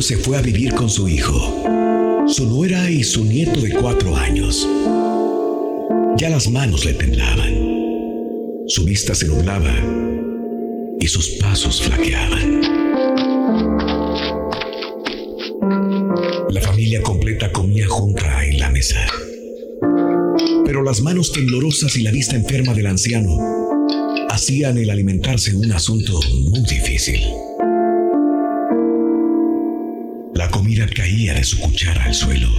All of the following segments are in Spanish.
Se fue a vivir con su hijo, su nuera y su nieto de cuatro años. Ya las manos le temblaban, su vista se nublaba y sus pasos flaqueaban. La familia completa comía junta en la mesa. Pero las manos temblorosas y la vista enferma del anciano hacían el alimentarse un asunto muy difícil. La comida caía de su cuchara al suelo.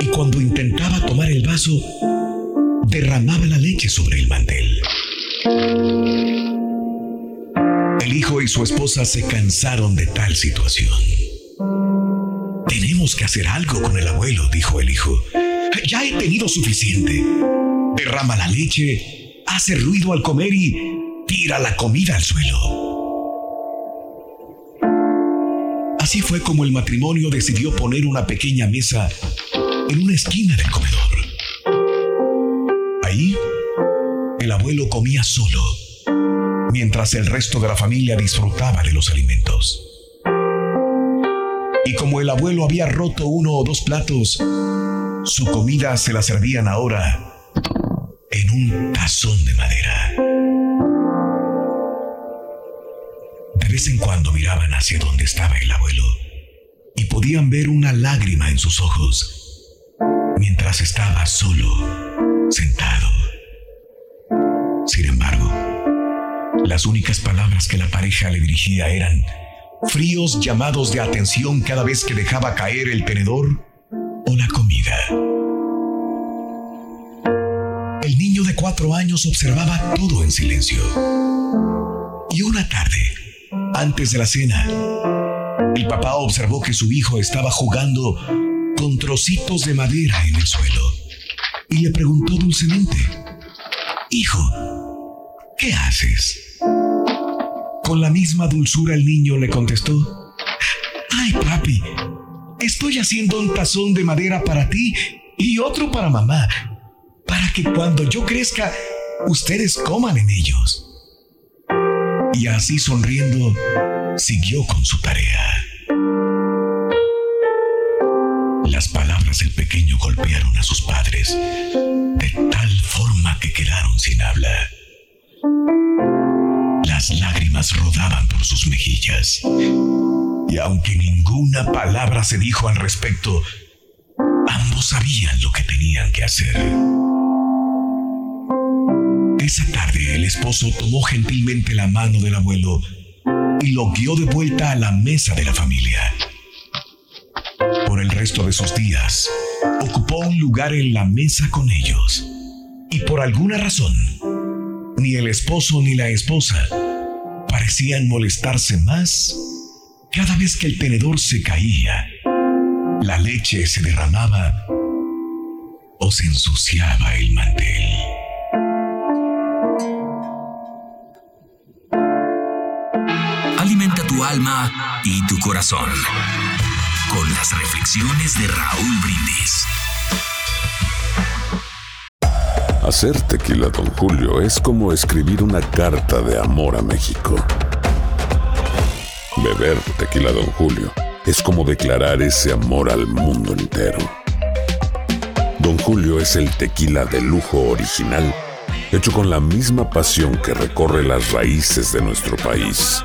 Y cuando intentaba tomar el vaso, derramaba la leche sobre el mantel. El hijo y su esposa se cansaron de tal situación. Tenemos que hacer algo con el abuelo, dijo el hijo. Ya he tenido suficiente. Derrama la leche, hace ruido al comer y tira la comida al suelo. Así fue como el matrimonio decidió poner una pequeña mesa en una esquina del comedor. Ahí, el abuelo comía solo, mientras el resto de la familia disfrutaba de los alimentos. Y como el abuelo había roto uno o dos platos, su comida se la servían ahora en un tazón de madera. Vez en cuando miraban hacia donde estaba el abuelo y podían ver una lágrima en sus ojos mientras estaba solo, sentado. Sin embargo, las únicas palabras que la pareja le dirigía eran fríos llamados de atención cada vez que dejaba caer el tenedor o la comida. El niño de cuatro años observaba todo en silencio. Y una tarde, antes de la cena, el papá observó que su hijo estaba jugando con trocitos de madera en el suelo y le preguntó dulcemente, Hijo, ¿qué haces? Con la misma dulzura el niño le contestó, Ay, papi, estoy haciendo un tazón de madera para ti y otro para mamá, para que cuando yo crezca, ustedes coman en ellos. Y así sonriendo, siguió con su tarea. Las palabras del pequeño golpearon a sus padres de tal forma que quedaron sin habla. Las lágrimas rodaban por sus mejillas. Y aunque ninguna palabra se dijo al respecto, ambos sabían lo que tenían que hacer. Esposo tomó gentilmente la mano del abuelo y lo guió de vuelta a la mesa de la familia. Por el resto de sus días, ocupó un lugar en la mesa con ellos. Y por alguna razón, ni el esposo ni la esposa parecían molestarse más cada vez que el tenedor se caía, la leche se derramaba o se ensuciaba el mantel. Alma y tu corazón con las reflexiones de Raúl Brindis. Hacer tequila, don Julio, es como escribir una carta de amor a México. Beber tequila, don Julio, es como declarar ese amor al mundo entero. Don Julio es el tequila de lujo original, hecho con la misma pasión que recorre las raíces de nuestro país.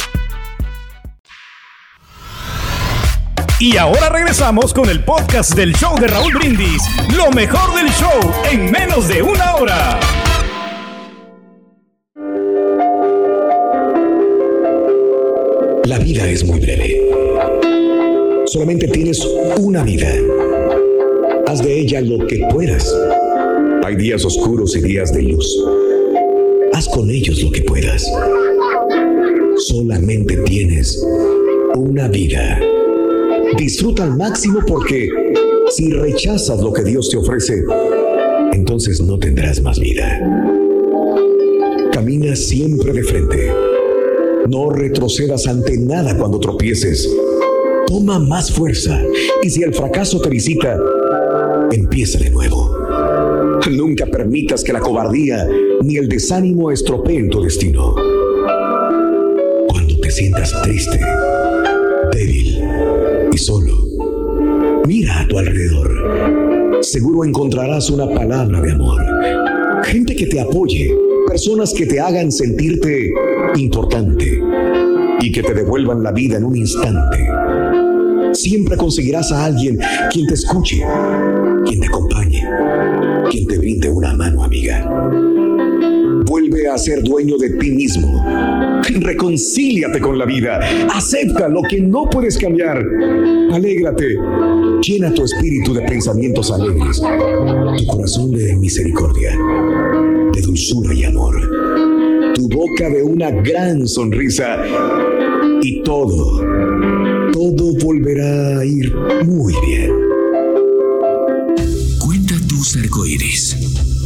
Y ahora regresamos con el podcast del show de Raúl Brindis. Lo mejor del show en menos de una hora. La vida es muy breve. Solamente tienes una vida. Haz de ella lo que puedas. Hay días oscuros y días de luz. Haz con ellos lo que puedas. Solamente tienes una vida. Disfruta al máximo porque si rechazas lo que Dios te ofrece, entonces no tendrás más vida. Camina siempre de frente. No retrocedas ante nada cuando tropieces. Toma más fuerza y si el fracaso te visita, empieza de nuevo. Nunca permitas que la cobardía ni el desánimo estropeen tu destino. Cuando te sientas triste, débil y solo, mira a tu alrededor. Seguro encontrarás una palabra de amor. Gente que te apoye, personas que te hagan sentirte importante y que te devuelvan la vida en un instante. Siempre conseguirás a alguien quien te escuche, quien te acompañe, quien te brinde una mano amiga. A ser dueño de ti mismo. Reconcíliate con la vida. Acepta lo que no puedes cambiar. Alégrate. Llena tu espíritu de pensamientos alegres. Tu corazón de misericordia, de dulzura y amor. Tu boca de una gran sonrisa. Y todo, todo volverá a ir muy bien. Cuenta tus arcoíris,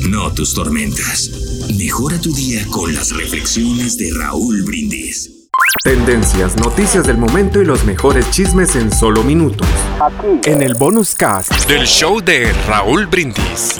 no tus tormentas. Mejora tu día con las reflexiones de Raúl Brindis. Tendencias, noticias del momento y los mejores chismes en solo minutos. En el bonus cast. Del show de Raúl Brindis.